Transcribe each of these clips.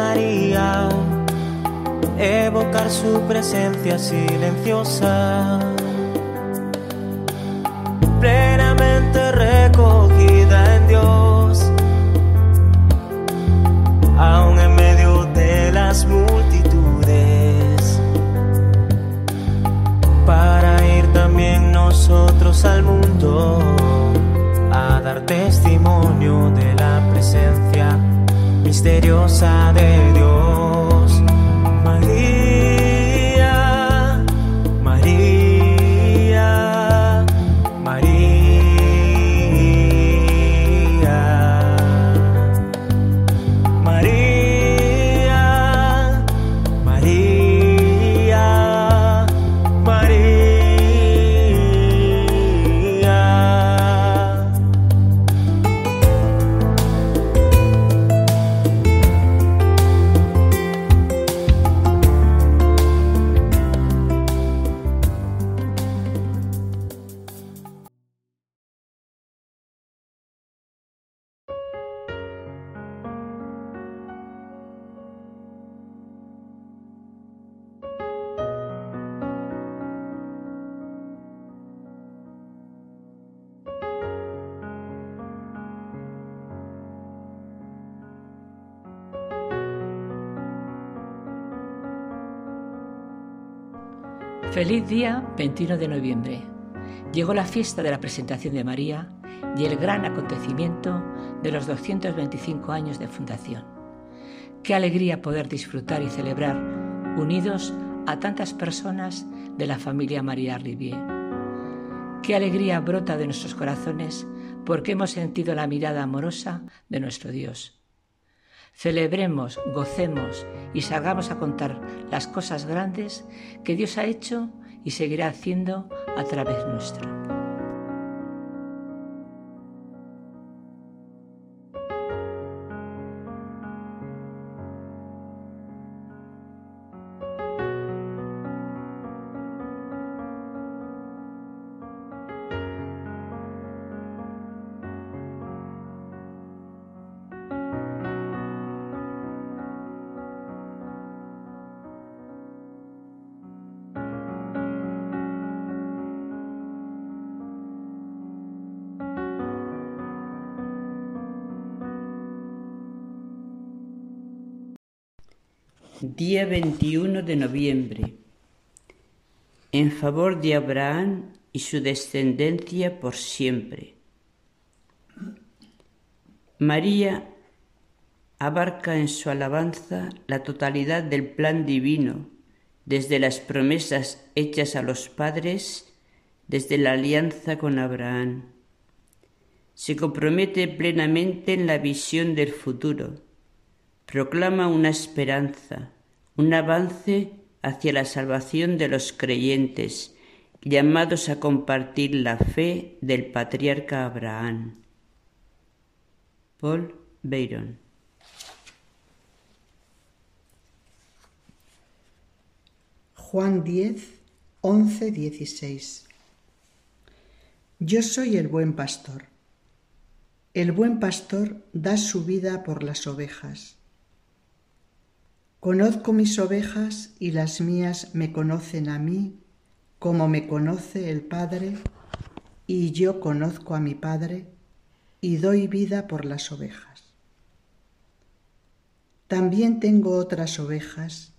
María, evocar su presencia silenciosa, plenamente recogida en Dios, aún en medio de las multitudes, para ir también nosotros al mundo a dar testimonio de la presencia misteriosa de Dios. Feliz día 21 de noviembre. Llegó la fiesta de la presentación de María y el gran acontecimiento de los 225 años de fundación. Qué alegría poder disfrutar y celebrar unidos a tantas personas de la familia María Rivier. Qué alegría brota de nuestros corazones porque hemos sentido la mirada amorosa de nuestro Dios. Celebremos, gocemos y salgamos a contar las cosas grandes que Dios ha hecho y seguirá haciendo a través nuestro. Día 21 de noviembre. En favor de Abraham y su descendencia por siempre. María abarca en su alabanza la totalidad del plan divino, desde las promesas hechas a los padres, desde la alianza con Abraham. Se compromete plenamente en la visión del futuro proclama una esperanza, un avance hacia la salvación de los creyentes, llamados a compartir la fe del patriarca Abraham. Paul Byron Juan 10, 11, 16. Yo soy el buen pastor. El buen pastor da su vida por las ovejas. Conozco mis ovejas y las mías me conocen a mí, como me conoce el Padre, y yo conozco a mi Padre, y doy vida por las ovejas. También tengo otras ovejas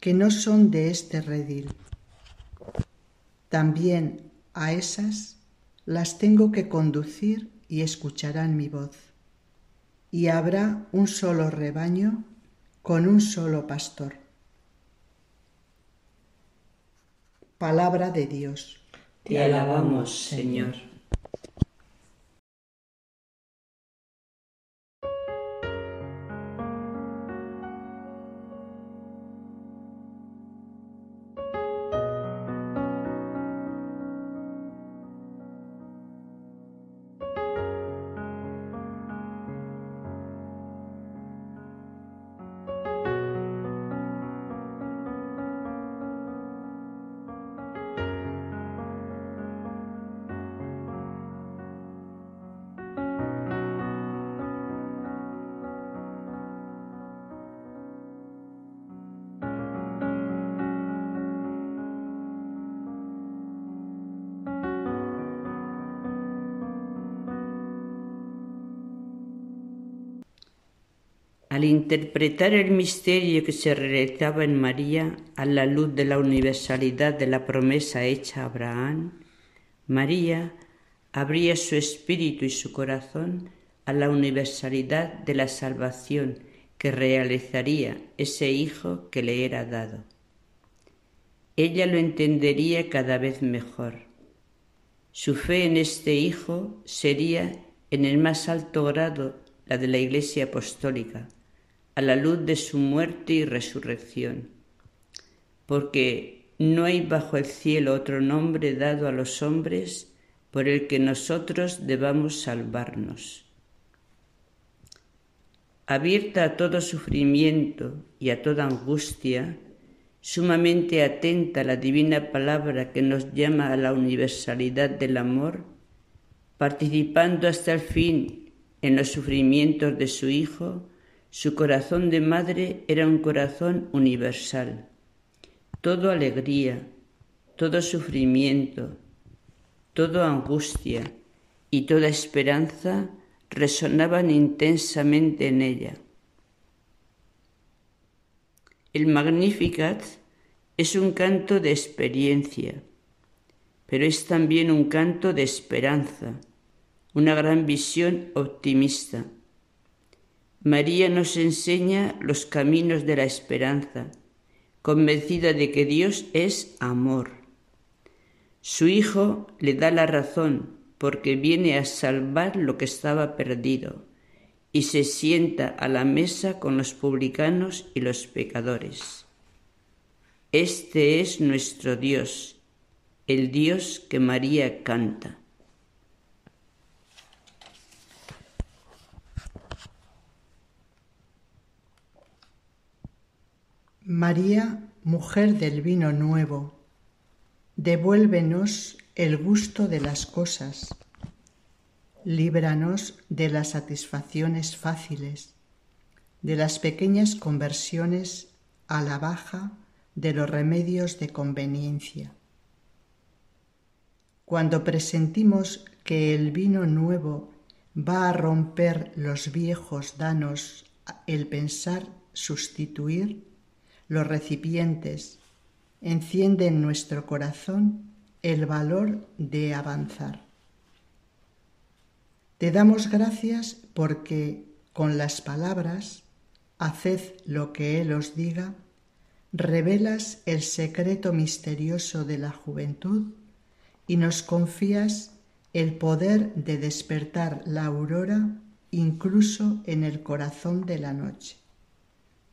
que no son de este redil. También a esas las tengo que conducir y escucharán mi voz. Y habrá un solo rebaño con un solo pastor. Palabra de Dios. Te alabamos, Señor. Al interpretar el misterio que se realizaba en María a la luz de la universalidad de la promesa hecha a Abraham, María abría su espíritu y su corazón a la universalidad de la salvación que realizaría ese Hijo que le era dado. Ella lo entendería cada vez mejor. Su fe en este Hijo sería en el más alto grado la de la Iglesia Apostólica, a la luz de su muerte y resurrección, porque no hay bajo el cielo otro nombre dado a los hombres por el que nosotros debamos salvarnos. Abierta a todo sufrimiento y a toda angustia, sumamente atenta a la divina palabra que nos llama a la universalidad del amor, participando hasta el fin en los sufrimientos de su Hijo, su corazón de madre era un corazón universal, todo alegría, todo sufrimiento, toda angustia y toda esperanza resonaban intensamente en ella. El Magnificat es un canto de experiencia, pero es también un canto de esperanza, una gran visión optimista María nos enseña los caminos de la esperanza, convencida de que Dios es amor. Su Hijo le da la razón porque viene a salvar lo que estaba perdido y se sienta a la mesa con los publicanos y los pecadores. Este es nuestro Dios, el Dios que María canta. María, mujer del vino nuevo, devuélvenos el gusto de las cosas, líbranos de las satisfacciones fáciles, de las pequeñas conversiones a la baja de los remedios de conveniencia. Cuando presentimos que el vino nuevo va a romper los viejos danos, el pensar sustituir, los recipientes, enciende en nuestro corazón el valor de avanzar. Te damos gracias porque con las palabras, haced lo que Él os diga, revelas el secreto misterioso de la juventud y nos confías el poder de despertar la aurora incluso en el corazón de la noche.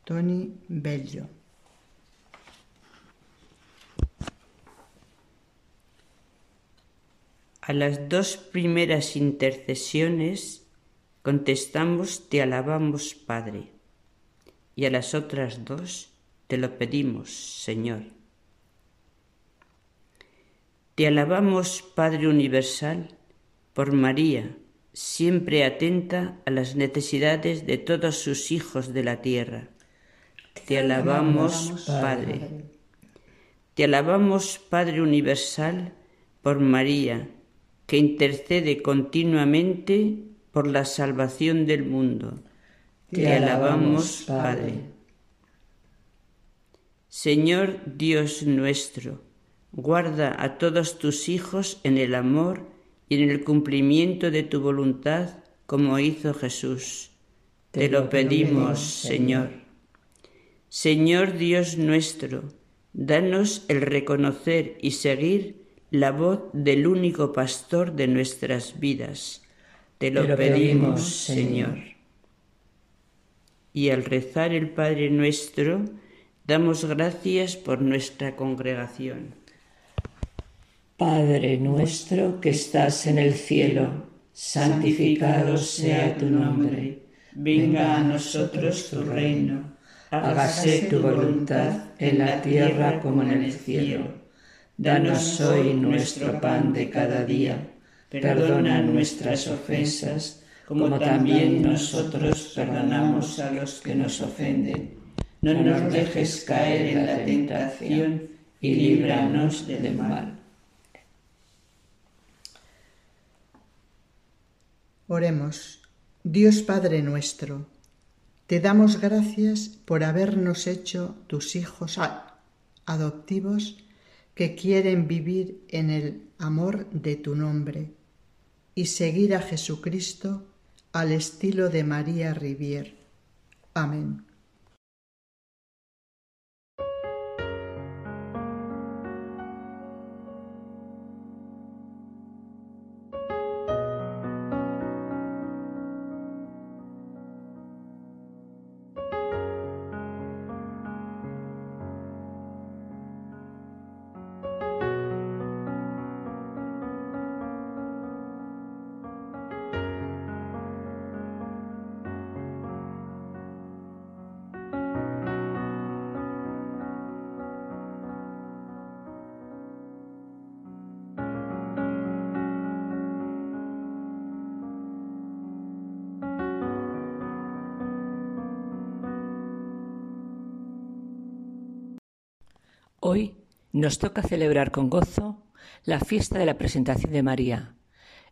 Tony Bello A las dos primeras intercesiones contestamos Te alabamos, Padre, y a las otras dos Te lo pedimos, Señor. Te alabamos, Padre Universal, por María, siempre atenta a las necesidades de todos sus hijos de la tierra. Te alabamos, Padre. Te alabamos, Padre Universal, por María, que intercede continuamente por la salvación del mundo. Te, alabamos, Padre. Señor Dios nuestro, guarda a todos tus hijos en el amor y en el cumplimiento de tu voluntad, como hizo Jesús. Te, lo pedimos, Señor. Señor Dios nuestro, danos el reconocer y seguir la voz del único pastor de nuestras vidas. Te lo, pedimos, Señor. Y al rezar el Padre nuestro, damos gracias por nuestra congregación. Padre nuestro que estás en el cielo, santificado sea tu nombre. Venga a nosotros tu reino. Hágase tu voluntad en la tierra como en el cielo. Danos hoy nuestro pan de cada día. Perdona nuestras ofensas, como también nosotros perdonamos a los que nos ofenden. No nos dejes caer en la tentación y líbranos del mal. Oremos. Dios Padre nuestro, Te damos gracias por habernos hecho tus hijos adoptivos que quieren vivir en el amor de tu nombre y seguir a Jesucristo al estilo de María Rivier. Amén. Hoy nos toca celebrar con gozo la fiesta de la presentación de María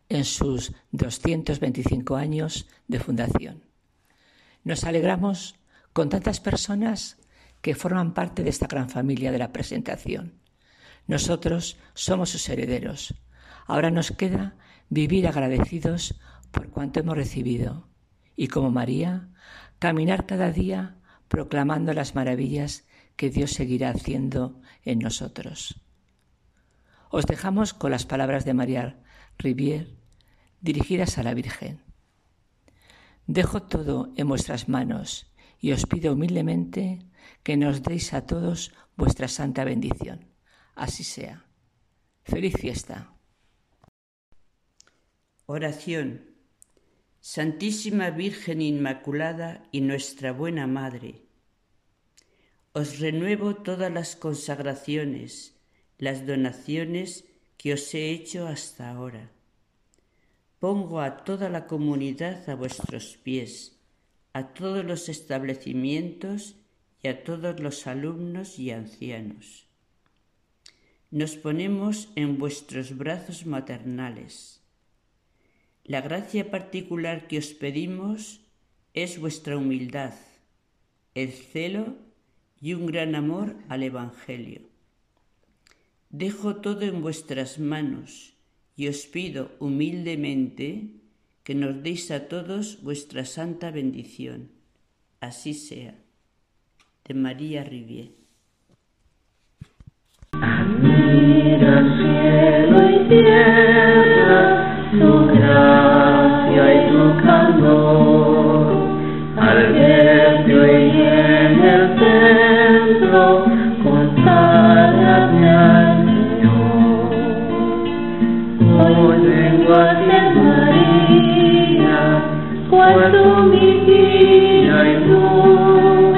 en sus 225 años de fundación. Nos alegramos con tantas personas que forman parte de esta gran familia de la presentación. Nosotros somos sus herederos. Ahora nos queda vivir agradecidos por cuanto hemos recibido y como María, caminar cada día proclamando las maravillas que Dios seguirá haciendo en nosotros. Os dejamos con las palabras de María Rivier dirigidas a la Virgen. Dejo todo en vuestras manos y os pido humildemente que nos deis a todos vuestra santa bendición. Así sea. Feliz fiesta. Oración. Santísima Virgen Inmaculada y nuestra buena Madre os renuevo todas las consagraciones, las donaciones que os he hecho hasta ahora. Pongo a toda la comunidad a vuestros pies, a todos los establecimientos y a todos los alumnos y ancianos. Nos ponemos en vuestros brazos maternales. La gracia particular que os pedimos es vuestra humildad, el celo y un gran amor al Evangelio. Dejo todo en vuestras manos y os pido humildemente que nos deis a todos vuestra santa bendición. Así sea. De María Rivier. Mira cielo y tierra, tu gracia y tu calor, cuando mi vida y luz,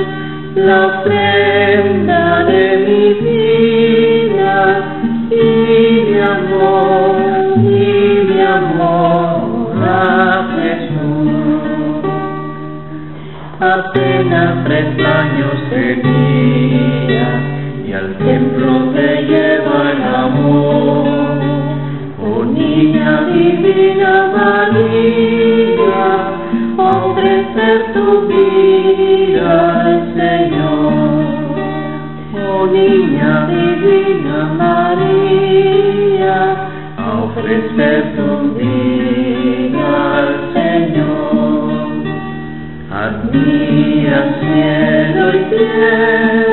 la ofrenda de mi vida y mi amor, y mi amor a Jesús. Apenas tres años tenía y al templo te lleva el amor. Oh niña divina María, Admira cielo y tierra